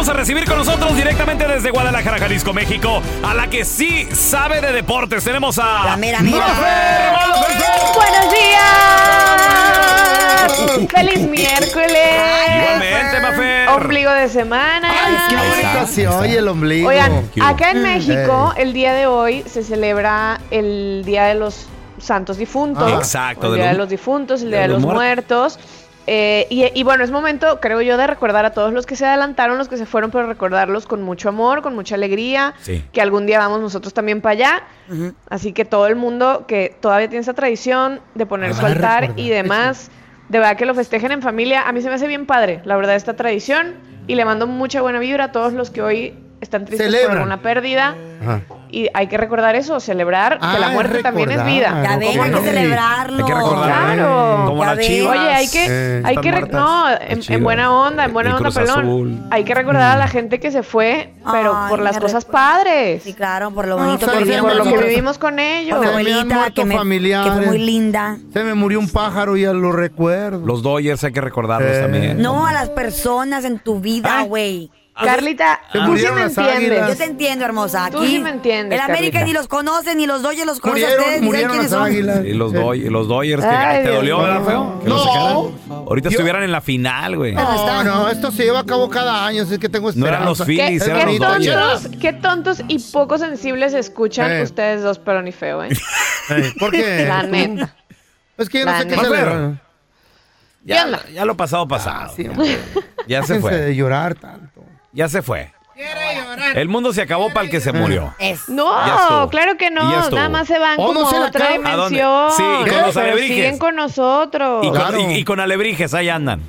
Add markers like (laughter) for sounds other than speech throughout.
Vamos a recibir con nosotros directamente desde Guadalajara, Jalisco, México, a la que sí sabe de deportes. Tenemos a. La mera, mera. ¡Buenos días! ¡Feliz miércoles! Igualmente, Mafer. Ombligo de semana. Ay, qué bonito se oye el ombligo. Oigan, acá en México, Eh. el día de hoy se celebra el Día de los Santos Difuntos. Ah. Exacto, El de Día los- de los Difuntos, el Día de de los los Muertos. Eh, y, y bueno, es momento, creo yo, de recordar a todos los que se adelantaron, los que se fueron, pero recordarlos con mucho amor, con mucha alegría, Sí. que algún día vamos nosotros también para allá. Así que todo el mundo que todavía tiene esa tradición de poner su altar y demás, de verdad que lo festejen en familia, a mí se me hace bien padre, la verdad, esta tradición. Y le mando mucha buena vibra a todos los que hoy están tristes por Celebran. alguna pérdida. Ajá. Y hay que recordar eso, celebrar Ah, que la es muerte también es vida. Ya ven, ¿Cómo hay no? que celebrarlo. Hay que recordar. Claro. Como Ya las chivas. Oye, hay que, Eh, hay que, no, en, en buena onda, en buena El onda, pelón. Azul. Hay que recordar a la gente que se fue, pero Ay, por las cosas padres. Sí, claro, por lo No, bonito o sea, que se vivimos por lo que vivimos con ellos. Por mi abuelita, que, me, que fue muy linda. Se me murió un pájaro y ya lo recuerdo. Los Dodgers hay que recordarlos Eh. también. No a las personas en tu vida, güey. Carlita, tú sí me entiendes. águilas. Yo te entiendo, hermosa. Aquí, Tú sí me entiendes, El América Carlita. ni los conoce, ni los Dodgers los conoce ustedes, murieron quiénes las son. águilas. Y los, Sí. Doy- los Dodgers, que Ay, te Dios dolió. ¿verdad, feo? Que los No. sacaran. Ahorita Yo- estuvieran en la final, güey. No, no, esto se lleva a cabo cada año, así que tengo No esperanza. eran los ¿Qué, Phillies, eran los qué Dodgers. tontos, qué tontos y poco sensibles escuchan Eh. ustedes dos, pero ni feo, ¿eh? Eh, ¿Por qué? La neta. Es que yo no sé qué neta. celebrar. Ya, ya lo pasado, pasado. Sí, hombre. Ya se fue. de llorar tanto. Ya se fue. El mundo se acabó para el que se murió. Es. No, claro que no. Nada más se van Oh, como no se a la otra acaban. ¿A dónde? dimensión. Sí, y con los alebrijes. siguen con nosotros. Y, con, Claro. y- y con alebrijes, ahí andan.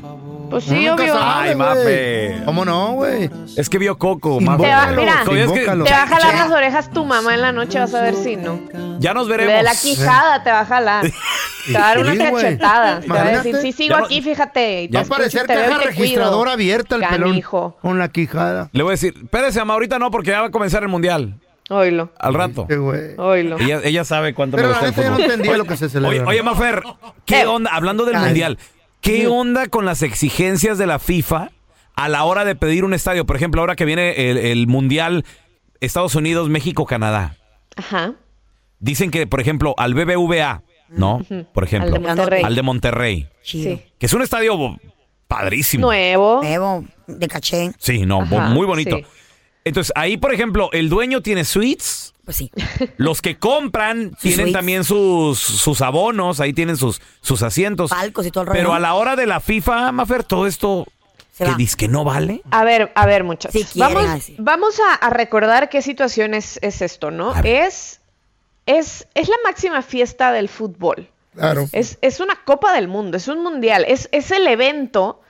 Pues sí, Nunca obvio. sabe, Ay, güey. Mafe. ¿Cómo no, güey? Es que vio Coco, Mafe. Te va- mira, Oye, es que- invócalo. Te va a jalar las orejas tu mamá en la noche, vas a ver si no. Ya nos veremos. de la quijada te va a jalar. Te va a dar una Sí, güey. cachetada. Te va a decir, Imagínate. sí, sigo Ya no- aquí, fíjate. y te Va a escucho parecer te veo y caja te registradora abierta el pelón Canijo. con la quijada. Le voy a decir, espérese, mamá, ahorita no, porque ya va a comenzar el mundial. Oílo, Al rato. Qué güey. oílo. Ella, ella sabe cuánto Pero me la gusta el neta yo no fútbol. entendía Oye, lo que se celebra. Oye, oye, Mafer, ¿qué Eh. onda? Hablando del Ay. mundial, ¿qué onda con las exigencias de la FIFA a la hora de pedir un estadio? Por ejemplo, ahora que viene el, el mundial Estados Unidos, México, Canadá. Ajá. dicen que, por ejemplo, al BBVA, ¿no? Ujú. Por ejemplo, Al de Monterrey. al de Monterrey, Chido. Sí. que es un estadio padrísimo. Nuevo. Nuevo, de caché. Sí, no, Ajá, muy bonito. sí. Entonces, ahí, por ejemplo, el dueño tiene suites. Pues sí. (laughs) Los que compran tienen suites. también sus, sus abonos, ahí tienen sus, sus asientos. Palcos y todo el rollo. Pero a la hora de la FIFA, Mafer, todo esto Se que va. dice que no vale. A ver, a ver, muchachos. Si quieren, vamos así. vamos a, a recordar qué situación es, es esto, ¿no? A ver. Es, es, es la máxima fiesta del fútbol. Claro. Es, es una Copa del Mundo, es un mundial, es, es el evento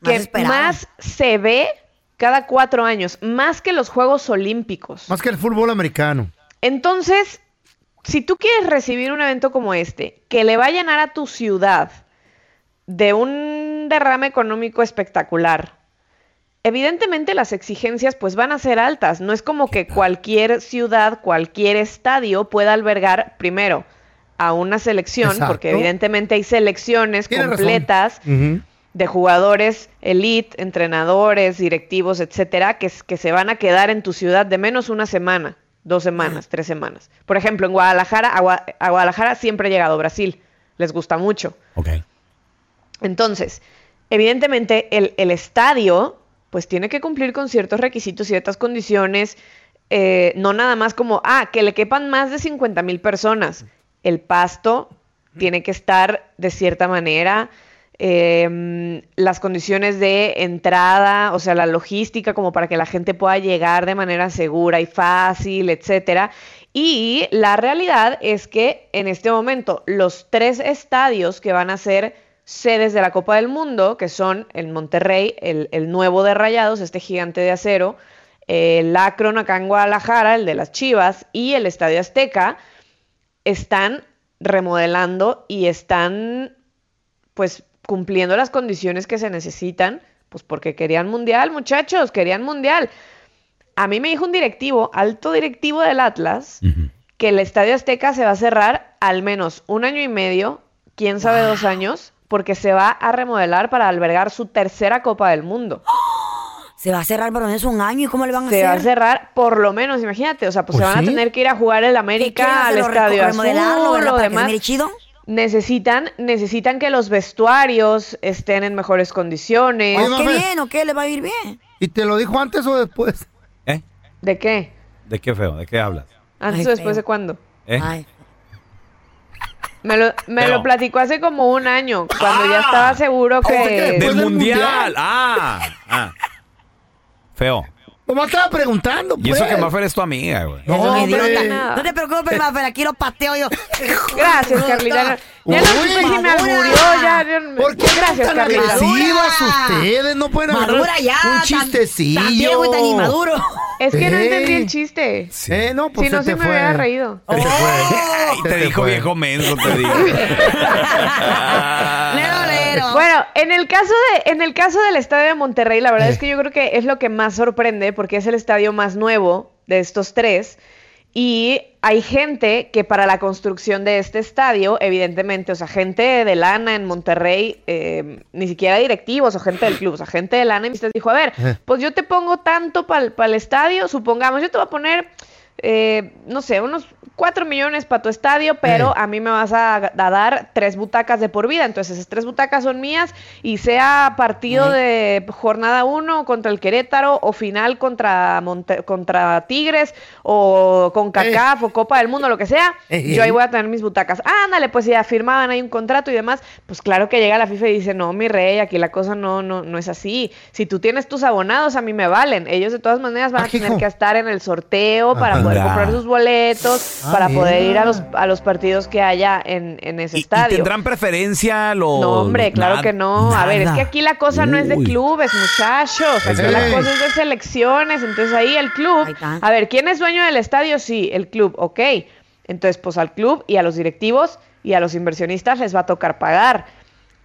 Más que esperado. más se ve cada cuatro años, más que los Juegos Olímpicos. Más que el fútbol americano. Entonces, si tú quieres recibir un evento como este, que le va a llenar a tu ciudad de un derrame económico espectacular, evidentemente las exigencias pues van a ser altas. No es como que cualquier ciudad, cualquier estadio pueda albergar primero a una selección, Exacto. porque evidentemente hay selecciones completas. De jugadores elite, entrenadores, directivos, etcétera, que, que se van a quedar en tu ciudad de menos una semana, dos semanas, tres semanas. Por ejemplo, en Guadalajara, a, Gua- a Guadalajara siempre ha llegado Brasil, les gusta mucho. Ok. Entonces, evidentemente, el, el estadio, pues tiene que cumplir con ciertos requisitos, ciertas condiciones, eh, no nada más como, ah, que le quepan más de 50 mil personas. El pasto tiene que estar de cierta manera, eh, las condiciones de entrada, o sea, la logística como para que la gente pueda llegar de manera segura y fácil, etcétera. Y la realidad es que en este momento los tres estadios que van a ser sedes de la Copa del Mundo, que son el Monterrey, el, el nuevo de Rayados, este gigante de acero, el Akron acá en Guadalajara, el de las Chivas, y el Estadio Azteca, están remodelando y están pues cumpliendo las condiciones que se necesitan, pues porque querían mundial, muchachos, querían mundial. A mí me dijo un directivo, alto directivo del Atlas, que el Estadio Azteca se va a cerrar al menos un año y medio, quién sabe dos años, porque se va a remodelar para albergar su tercera Copa del Mundo. Se va a cerrar por lo menos un año. ¿Y cómo le van a Se hacer? va a cerrar por lo menos, imagínate, o sea, pues, Pues se van sí. a tener que ir a jugar el ¿Qué quieren América al? Estadio Azul, lo se demás. chido. Necesitan, necesitan que los vestuarios estén en mejores condiciones. Oye, ¿O qué bien o qué? ¿Le va a ir bien? ¿Y te lo dijo antes o después? ¿Eh? ¿De qué? ¿De qué feo? ¿De qué hablas? ¿Antes Ay, o después feo. de cuándo? ¿Eh? Ay. Me lo, me lo platicó hace como un año, cuando ya estaba seguro ¿Cómo que Del del mundial. mundial? Ah, ah. Feo. Nomás estaba preguntando, Y eso pues. que Mafer es tu amiga, güey. No, me idiota. Nada. No te preocupes, Mafer, aquí lo pateo yo. Gracias, Carlita. Ya no supe si me alburió, ya... ¿Por qué Gracias, tan Carlita. ustedes? No pueden Madura ya. un chistecillo. Tan viejo y tan inmaduro. Es que no Ey. entendí el chiste. Sí. Eh, no, pues si no, se me hubiera reído. Te. Ay, Se te dijo viejo menso, te digo. (laughs) Bueno, en el caso de, en el caso del estadio de Monterrey, la verdad Eh. es que yo creo que es lo que más sorprende, porque es el estadio más nuevo de estos tres. Y hay gente que para la construcción de este estadio, evidentemente, o sea, gente de lana en Monterrey, eh, ni siquiera directivos o gente del club, o sea, gente de lana, y les dijo, a ver, Eh. pues yo te pongo tanto para el estadio, supongamos, yo te voy a poner, eh, no sé, unos 4 millones para tu estadio, pero a mí me vas a, a dar tres butacas de por vida. Entonces, esas tres butacas son mías y sea partido de jornada 1 contra el Querétaro o final contra, Monte- contra Tigres o con CACAF o Copa del Mundo, lo que sea, Eh. yo ahí voy a tener mis butacas. Ándale, pues ya firmaban ahí un contrato y demás. Pues claro que llega la FIFA y dice, no, mi rey, aquí la cosa no, no, no es así. Si tú tienes tus abonados, a mí me valen. Ellos de todas maneras van Ah, a tener hijo. que estar en el sorteo para poder Comprar sus boletos, Ah, para poder ir a los, a los partidos que haya en, en ese ¿Y, y estadio. tendrán preferencia los...? No, hombre, claro Nada- que no. A ver, es que aquí la cosa no es de clubes, muchachos. Aquí Ey. la cosa es de selecciones. Entonces ahí el club. A ver, ¿quién es dueño del estadio? Sí, el club, ok. Entonces, pues al club y a los directivos y a los inversionistas les va a tocar pagar.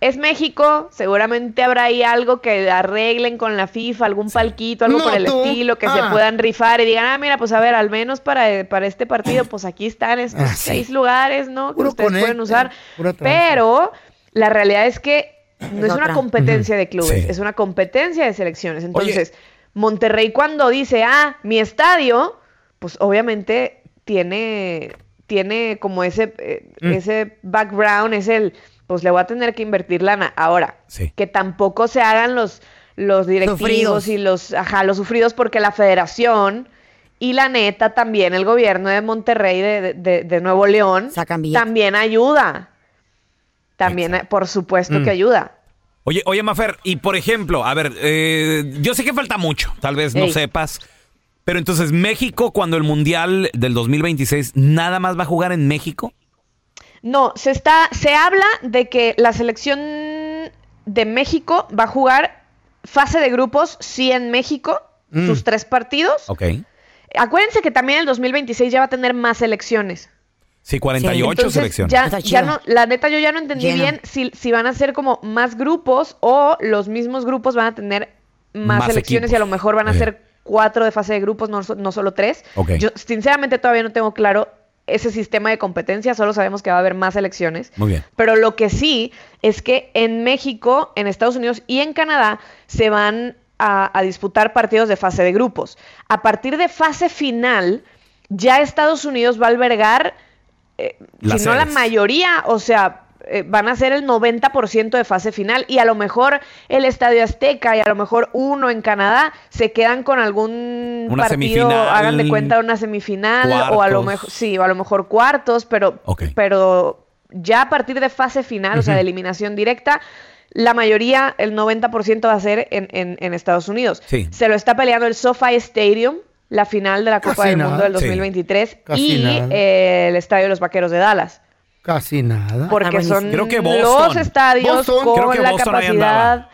Es México, seguramente habrá ahí algo que arreglen con la FIFA, algún palquito, algo No, por el tú. estilo, que se Ah. puedan rifar y digan, ah, mira, pues a ver, al menos para, para este partido, pues aquí están estos Ah, sí. seis lugares, ¿no? Que ustedes pueden usar. Pero la realidad es que no Es es una competencia de clubes, Sí. es una competencia de selecciones. Entonces, Monterrey cuando dice, ah, mi estadio, pues obviamente tiene, tiene como ese, eh, Mm. ese background, es el, pues le voy a tener que invertir lana. Ahora, Sí. que tampoco se hagan los, los directivos Sufridos. y los, ajá, los sufridos porque la federación y la neta también el gobierno de Monterrey de, de- Nuevo León también ayuda. También, por supuesto Mm. que ayuda. Oye, oye, Mafer, y por ejemplo, a ver, eh, yo sé que falta mucho, tal vez no Ey. sepas, pero entonces México, cuando el Mundial del 2026, ¿nada más va a jugar en México? No, se está, se habla de que la selección de México va a jugar fase de grupos, sí en México, Mm. sus tres partidos. Ok. Acuérdense que también el 2026 ya va a tener más selecciones. Sí, 48 Entonces, selecciones. Ya, ya no, la neta yo ya no entendí Lleno. bien si, si van a ser como más grupos o los mismos grupos van a tener más, Más selecciones equipos. y a lo mejor van a Eh. ser cuatro de fase de grupos, no, no solo tres. Ok. Yo sinceramente todavía no tengo claro ese sistema de competencia, solo sabemos que va a haber más selecciones. Muy bien. Pero lo que sí es que en México, en Estados Unidos y en Canadá se van a, a disputar partidos de fase de grupos. A partir de fase final, ya Estados Unidos va a albergar, eh, si no la mayoría, o sea, eh, van a ser el 90% de fase final y a lo mejor el Estadio Azteca y a lo mejor uno en Canadá se quedan con algún Una partido, semifinal, hagan de cuenta una semifinal o a lo mejor sí, o a lo mejor cuartos, pero Ok. pero ya a partir de fase final, o sea, de eliminación directa, la mayoría, el 90% va a ser en, en- en Estados Unidos. Sí. Se lo está peleando el SoFi Stadium, la final de la Copa Casi del nada. Mundo del Sí. 2023, Casi y eh, el Estadio de los Vaqueros de Dallas. Casi nada. Porque son Creo que los Boston. estadios Boston. con Creo que la Boston ahí capacidad. andaba.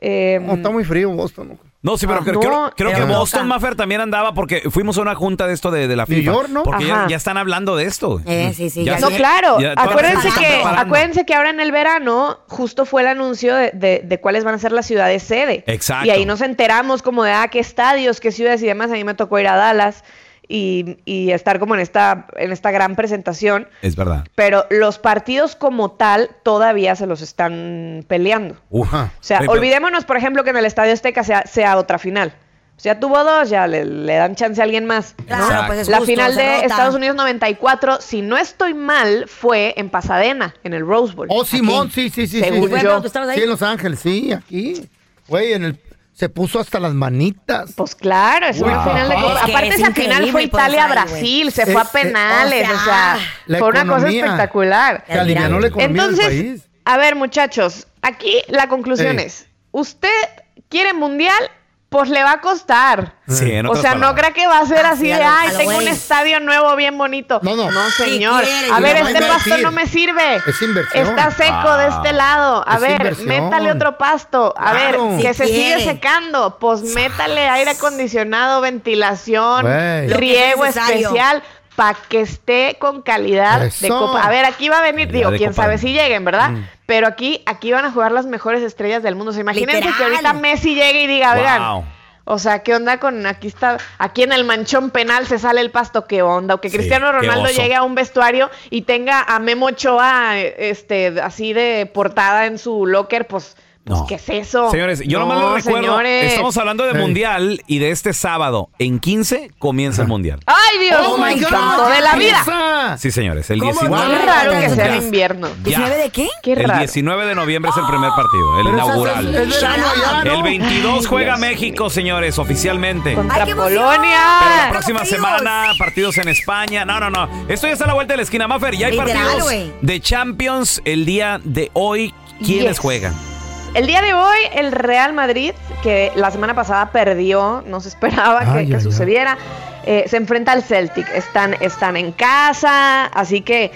eh, No, está muy frío Boston. No, sí, pero Ah, creo, no, creo- creo que Boston loca. Maffer también andaba porque fuimos a una junta de esto de, de la FIFA. York, ¿no? Porque ya, Ajá. ya están hablando de esto. Eh, sí, sí, ya No, sé. claro. ya todas las Acuérdense están que, preparando. acuérdense que ahora en el verano justo fue el anuncio de, de- de cuáles van a ser las ciudades sede. Exacto. Y ahí nos enteramos como de, ah, qué estadios, qué ciudades y demás. A mí me tocó ir a Dallas y, y estar como en esta, en esta gran presentación. Es verdad. Pero los partidos como tal todavía se los están peleando. O sea, Oye, olvidémonos, por ejemplo, que en el Estadio Azteca sea, sea otra final. O sea, tuvo dos, ya le, le dan chance a alguien más. ¿no? Claro, pues es La justo, final de. Estados Unidos 94, si no estoy mal, fue en Pasadena, en el Rose Bowl. Oh, Simón, sí, sí, sí. Según sí. Yo. ahí. Sí, en Los Ángeles, sí, aquí. Güey, en el... Se puso hasta las manitas. Pues claro, es una final de Es Copa. que Aparte, es esa final fue ahí, Italia-Brasil, se fue a eh, penales, o o sea, fue una cosa espectacular. Se alivianó la economía Entonces, del país. a ver, muchachos, aquí la conclusión Ey. es: ¿usted quiere mundial? Pues le va a costar. Sí, en o sea, no cree que va a ser Ah, así de, ay, tengo un güey". estadio nuevo bien bonito. No, no. No, señor. a ver, este pasto no me sirve. Es inversión. Está seco Ah. de este lado. A Es ver, inversión. métale otro pasto. A Claro. ver, que se sigue secando. Pues métale aire acondicionado, ventilación, riego especial para que esté con calidad de copa. A ver, aquí va a venir, Calidad digo, quién copa. sabe si lleguen, ¿verdad? Pero aquí, aquí van a jugar las mejores estrellas del mundo. O sea, imagínense que ahorita Messi llegue y diga, oigan, Wow. o sea, ¿qué onda con aquí está, aquí en el manchón penal se sale el pasto? ¿Qué onda? O que Sí, Cristiano Ronaldo llegue a un vestuario y tenga a Memo Ochoa, este, así de portada en su locker, pues, No. ¿qué es eso? Señores, yo no, nomás les recuerdo, señores. estamos hablando de mundial y de este sábado, en 15, comienza el mundial. ¡Ay, Dios! ¡Oh, my God! de la vida! Sí, señores, el ¿Cómo 19. Qué raro que sea en invierno. Ya. ¿19 de qué? Qué El raro. 19 de noviembre es el primer partido, el Pero inaugural. es- es verano. El 22 juega Dios. México, señores, oficialmente. Contra ¡Ay! Polonia. Pero la próxima semana, partidos en España. No, no, no. Esto ya está a la vuelta de la esquina, Maffer. Ya hay Literal, partidos güey. de Champions el día de hoy. ¿Quiénes Yes. juegan? El día de hoy, el Real Madrid, que la semana pasada perdió, no se esperaba que, sucediera, eh, se enfrenta al Celtic. Están, están en casa, así que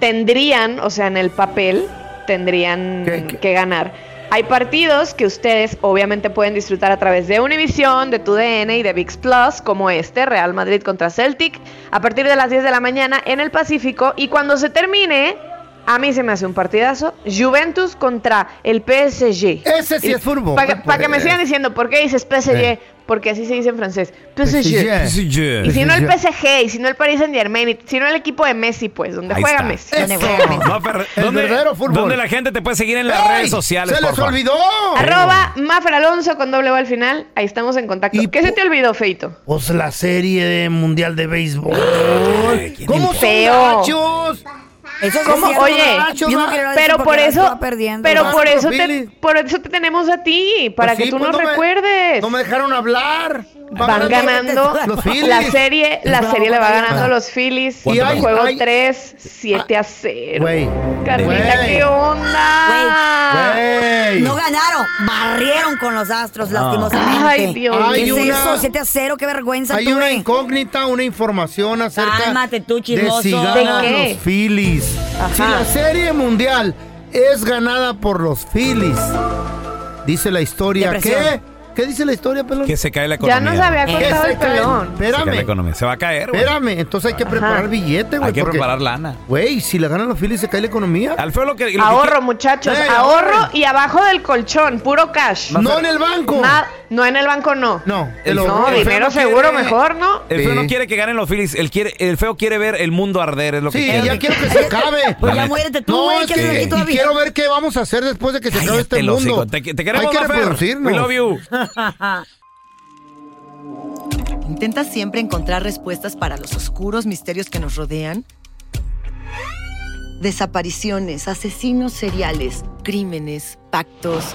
tendrían, o sea, en el papel, tendrían ¿Qué- qué? que ganar. Hay partidos que ustedes obviamente pueden disfrutar a través de Univision, de TUDN y de VIX Plus, como este, Real Madrid contra Celtic, a partir de las 10 de la mañana en el Pacífico. Y cuando se termine, A mí se me hace un partidazo. Juventus contra el PSG. Ese sí es fútbol. Para que, me sigan diciendo, ¿por qué dices PSG? Eh. Porque así se dice en francés. PSG. PSG. Y si no el PSG, y si no el Paris Saint Germain, y si no el equipo de Messi, pues, donde Ahí juega está. Messi. Donde juega Messi. No, pero, El ¿dónde, verdadero fútbol. ¿Dónde la gente te puede seguir en las ¡Ey! redes sociales, ¡Se les porfa? olvidó! Arroba Mafer Alonso con doble O al final. Ahí estamos en contacto. Y ¿Qué se te olvidó, Feito? Pues la serie de mundial de béisbol. ¿Cómo son Feo. gachos? Eso es ¿Cómo? Oye, no Pero por eso, pero por eso, te, por eso te tenemos a ti, para Pues que sí, tú pues nos no me- recuerdes. No me dejaron hablar. Van ganando los Phillies. la serie, la Bravo, serie le va ganando a los Phillies. Y hay- juego hay- 3, 7 a 0. Güey. Carlita, Güey. ¿qué onda? Güey. No ganaron, barrieron con los astros, lastimosamente. Ay, Dios ¿Qué mío. es eso? 7 a 0, qué vergüenza Hay una incógnita, una información acerca Cálmate tú, de si ¿De ganan qué? los Phillies. Ajá. Si la serie mundial es ganada por los Phillies, dice la historia. Depresión. ¿Qué? ¿Qué dice la historia, pelón? Que se cae la Ya economía. nos había contado se el cae- pelón. Se cae la Espérame, economía. Se va a caer, güey. espérame. Entonces hay que preparar billete, güey. Hay que porque- preparar lana. Güey, si le ganan los Phillies se cae la economía. Al feo lo que... lo Ahorro, muchachos, ahorro y abajo del colchón, puro cash. No en el banco. Na- no en el banco, no. No, El- No, el feo dinero no quiere- seguro mejor, ¿no? El feo Sí. no quiere que ganen los Phillies. El, quiere, el feo quiere ver el mundo arder, es lo que Sí, quiere. ya quiero que se acabe. (laughs) Pues ya muérete tú, No, güey, es ¿qué haces que- aquí todavía? quiero ver qué vamos a hacer después de que se acabe este mundo. Te, te queremos, Hay que reproducirnos. We love you. (laughs) ¿Intentas siempre encontrar respuestas para los oscuros misterios que nos rodean? Desapariciones, asesinos seriales, crímenes, pactos.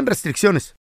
aplican restricciones.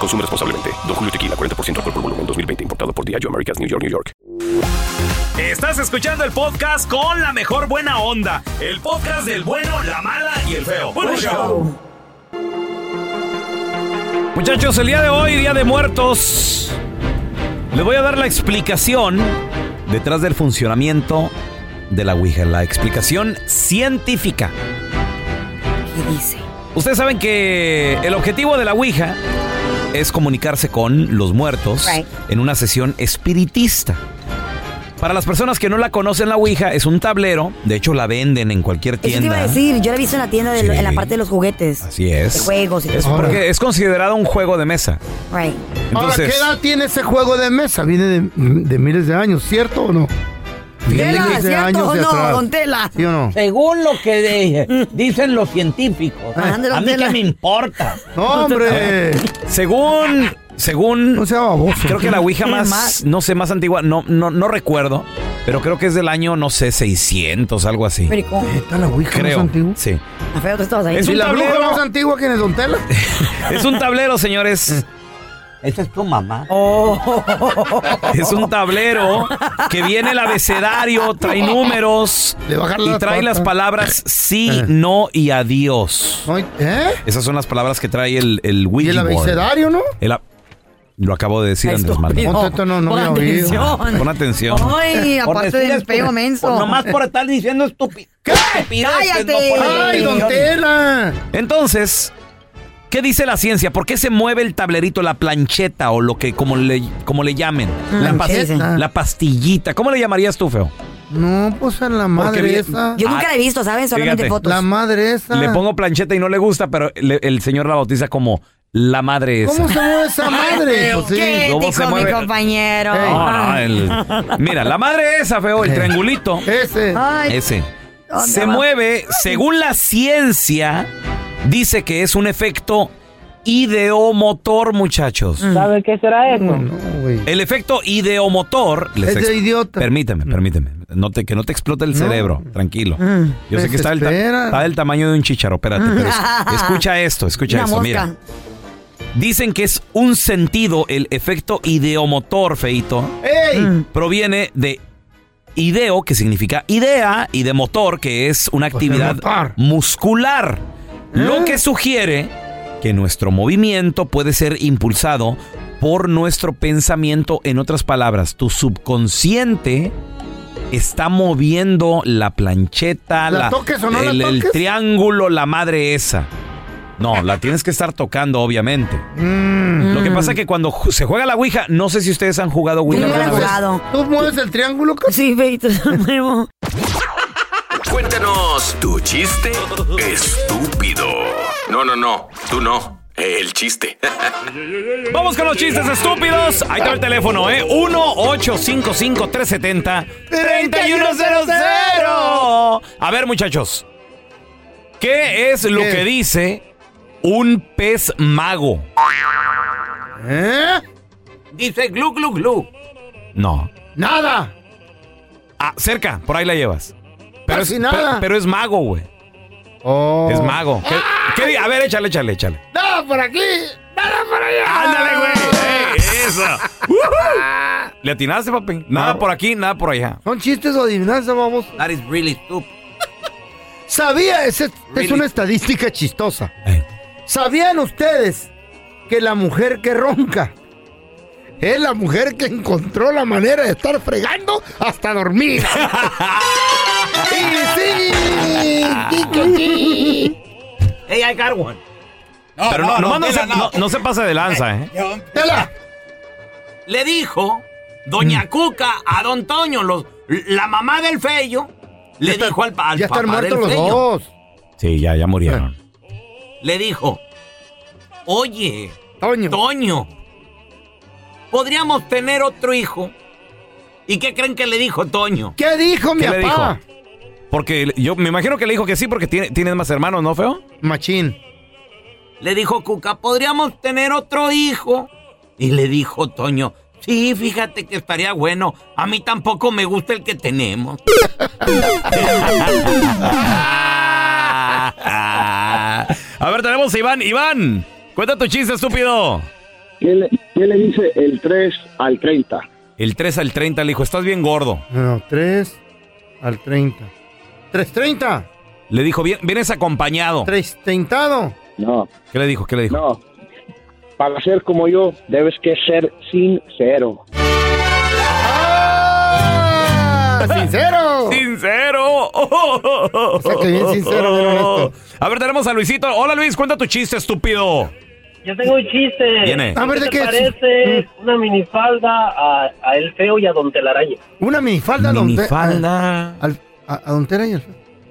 Consume responsablemente. Don Julio Tequila, 40% alcohol por volumen, 2020. Importado por Diageo Americas, New York, New York. Estás escuchando el podcast con la mejor buena onda. El podcast del bueno, la mala y el feo. Bueno, show. Muchachos, el día de hoy, Día de Muertos, les voy a dar la explicación detrás del funcionamiento de la Ouija, la explicación científica. ¿Qué dice? Ustedes saben que el objetivo de la Ouija es comunicarse con los muertos Right. en una sesión espiritista. Para las personas que no la conocen, la Ouija es un tablero. De hecho, la venden en cualquier Eso te tienda. iba a decir, yo la he visto en la tienda, de lo- Sí. en la parte de los juguetes. Así es. De juegos y Es todo. porque es considerado un juego de mesa. Right. Ahora, ¿qué Entonces, edad tiene ese juego de mesa? Viene de, de miles de años, ¿cierto o no? Tela, ¿cierto años o no, atrás. don Tela? ¿Sí o no? Según lo que de- (laughs) dicen los científicos. Ándale, A mí Tela. que me importa. No, hombre. (laughs) según, según, No sea baboso. creo que la Ouija más, Más. no sé, más antigua, no, no, no recuerdo, pero creo que es del año, no sé, 600, algo así. ¿Está la Ouija Creo. más antigua? Sí. A feo, tú estabas ahí. Es ¿Y un la bruja tablero. más antigua quién es, Don Tela? (laughs) Es un tablero, señores. Esa es tu mamá. Es un tablero que viene el abecedario, trae números Le va a jalar y las trae las palabras sí, Eh. no y adiós. No, ¿Eh? Esas son las palabras que trae el, el ¿Y el board. abecedario, no? El Lo acabo de decir, Andrés Manuel. Estúpido. Ponte esto, no, no Pon atención. Pon atención. Ay, Por aparte del feo menso. por- nomás por estar diciendo estupi ¿Qué? ¡Cállate! no ¡Ay, don. Tela! Entonces, ¿qué dice la ciencia? ¿Por qué se mueve el tablerito, la plancheta o lo que como le, como le llamen? La, pastillita. ¿Cómo le llamarías tú, feo? No, pues a la madre esa. Yo nunca Ah, la he visto, ¿saben? Solamente fíjate. fotos. La madre esa. Le pongo plancheta y no le gusta, pero le- el señor la bautiza como la madre esa. ¿Cómo se mueve esa madre? Pues sí. ¿Qué ¿Cómo se dijo mi compañero? Ey. No, no, el- mira, la madre esa, feo, el triangulito. Ese. Ay, Ese. ¿dónde Se va? mueve, según la ciencia, dice que es un efecto ideomotor, muchachos. ¿Sabe qué será eso? No, no, güey. El efecto ideomotor. les Es de idiota. Permíteme, permíteme. No te, que no te explote el No. cerebro. Tranquilo. Yo sé que está del, está tamaño de un chicharo. Espérate. pero es- (laughs) escucha esto, escucha Una esto. mosca. Mira. Dicen que es un sentido, el efecto ideomotor, feito. ¡Ey! Proviene de ideo, que significa idea, y de motor, que es una Pues actividad motor. muscular. Lo que sugiere que nuestro movimiento puede ser impulsado por nuestro pensamiento. En otras palabras, tu subconsciente está moviendo la plancheta, ¿La toques o no la el, el toques? triángulo, la madre esa. No, la tienes que estar tocando, obviamente. Mm. Lo que pasa es que cuando ju- se juega la Ouija, no sé si ustedes han jugado Ouija. Yo nunca la he alguna vez. jugado. ¿Tú mueves el triángulo? Sí, feito, lo muevo. Cuéntanos tu chiste estúpido. No, no, no, tú no. El chiste. (laughs) Vamos con los chistes estúpidos. Ahí está el teléfono, ¿eh? 1-855-370-3100. A ver, muchachos. ¿Qué es lo ¿Qué? que dice un pez mago? ¿Eh? Dice glu, glu, glu. No. ¡Nada! Ah, cerca, por ahí la llevas. Pero, Casi es, nada. pero, pero es mago, güey. Oh. Es mago. ¿Qué, qué di- a ver, échale, échale, échale. ¡Nada por aquí! ¡Nada por allá! ¡Ándale, güey! ¡Ey, eso! ¿Le atinaste, papi? Nada por aquí, nada por allá. ¿Son chistes o adivinanzas, vamos? That is really stupid. ¿Sabía? Es, es Really? una estadística chistosa. Ey. ¿Sabían ustedes que la mujer que ronca es la mujer que encontró la manera de estar fregando hasta dormir? (laughs) Hey, I got one. Pero no, nomás no, Tela, se, no- no se pase de lanza, ¿eh? ¡Tela! Le dijo Doña Mm. Cuca a Don Toño, los, la mamá del feyo, le está- dijo al, al Ya papá están muertos del los feyo, dos. Sí, ya, ya murieron. le dijo, oye, Toño. Toño, podríamos tener otro hijo. ¿Y qué creen que le dijo Toño? ¿Qué dijo mi ¿Qué le papá? Porque yo me imagino que le dijo que sí, porque tiene, tienes más hermanos, ¿no, feo? Machín. Le dijo Cuca, podríamos tener otro hijo. Y le dijo Toño, sí, fíjate que estaría bueno. A mí tampoco me gusta el que tenemos. (laughs) A ver, tenemos a Iván. Iván, cuenta tu chiste, estúpido. ¿Qué le, qué le dice el 3 al 30? El 3 al 30 le dijo, estás bien gordo. No, 3 al 30. ¿330? Le dijo, "Bien- vienes acompañado. ¿Tres treintado? No, ¿Qué le dijo? ¿Qué le dijo? no. Para ser como yo, debes que ser sincero. ¡Ah! ¡Sincero! ¡Sincero! O sea, que bien sincero, bien honesto. A ver, tenemos a Luisito. Hola, Luis, cuenta tu chiste, estúpido. Yo tengo un chiste. Viene. A ver, ¿de ¿Qué parece una minifalda a, a El Feo y a Don Telaraña? Una minifalda, don Te- Minifalda. al- a, a Don Tela y al-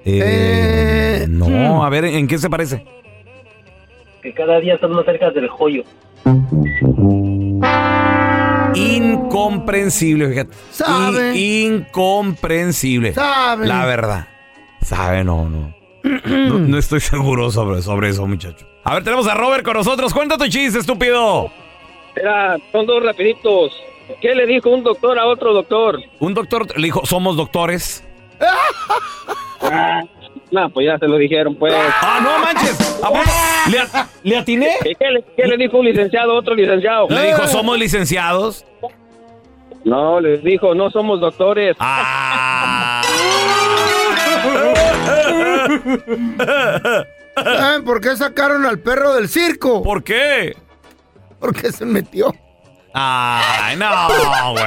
Eh, Eh, no, hmm. a ver, ¿en qué se parece? Que cada día están más cerca del joyo. Incomprensible, fíjate. Sabe. In- incomprensible. Sabe. La verdad. Sabe, no, no. No, no estoy seguro sobre, sobre eso, muchacho. A ver, tenemos a Robert con nosotros. Cuenta tu chiste, estúpido. Era, son dos rapiditos. ¿Qué le dijo un doctor a otro doctor? Un doctor le dijo, somos doctores. Ah, (laughs) no, pues ya se lo dijeron, pues. ¡Ah, no manches! ¿A poco? ¿Le, le atiné? ¿Qué le, qué le dijo un licenciado a otro licenciado? Le dijo, somos licenciados. No, les dijo, no somos doctores. Ah. ¿Saben por qué sacaron al perro del circo? ¿Por qué? Porque se metió. Ay, no, güey.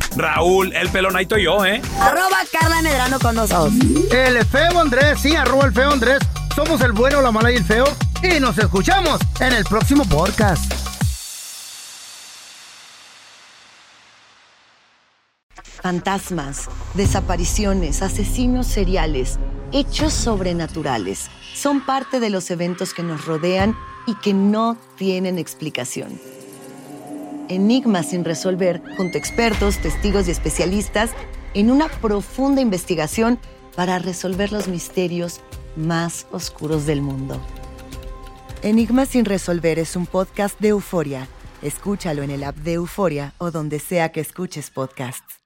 Raúl el Pelón, ahí estoy yo, ¿eh? Arroba Carla Medrano con nosotros. El feo Andrés, sí, arroba el feo Andrés. Somos el bueno, la mala y el feo. Y nos escuchamos en el próximo podcast. Fantasmas, desapariciones, asesinos seriales, hechos sobrenaturales son parte de los eventos que nos rodean y que no tienen explicación. Enigmas sin resolver junto a expertos, testigos y especialistas en una profunda investigación para resolver los misterios más oscuros del mundo. Enigmas sin resolver es un podcast de euforia. Escúchalo en el app de Euforia o donde sea que escuches podcasts.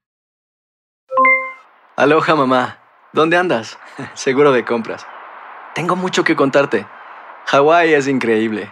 Aloha mamá, ¿dónde andas? (laughs) Seguro de compras. Tengo mucho que contarte. Hawái es increíble.